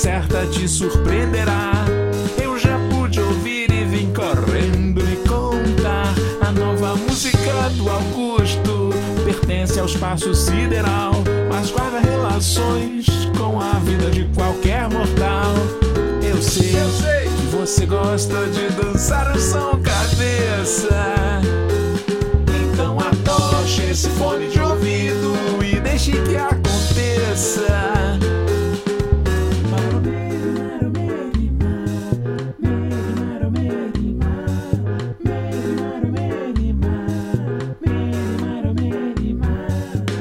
certa te surpreenderá. Eu já pude ouvir e vim correndo lhe contar. A nova música do Augusto pertence ao espaço sideral, mas guarda relações com a vida de qualquer mortal. Eu sei, Eu sei. que você gosta de dançar o som cabeça. Então atoche esse fone de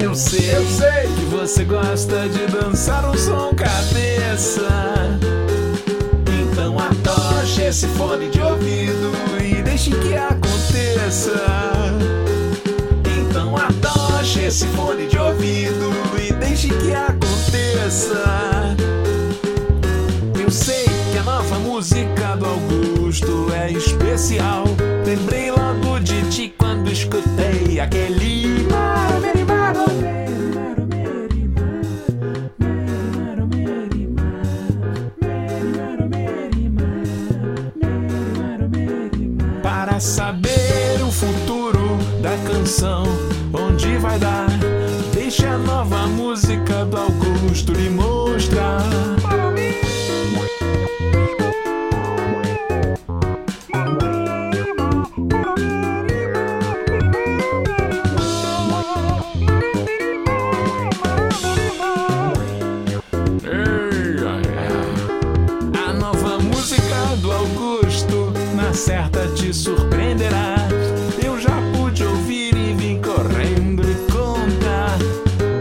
Eu sei, Eu sei. que você gosta de dançar um som cabeça. Então atoche esse fone de ouvido e deixe que aconteça. Então atoche esse fone de ouvido e deixe que aconteça. Eu sei que a nova música do Augusto é especial. Lembrei logo de ti quando escutei aquele. Para saber o futuro da canção, onde vai dar, deixe a nova música do Augusto lhe mostrar. A nova música do Augusto, certa te surpreenderá. Eu já pude ouvir e vim correndo e contar.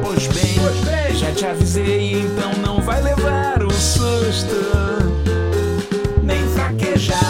Pois bem, já te avisei, então não vai levar um susto, nem fraquejar.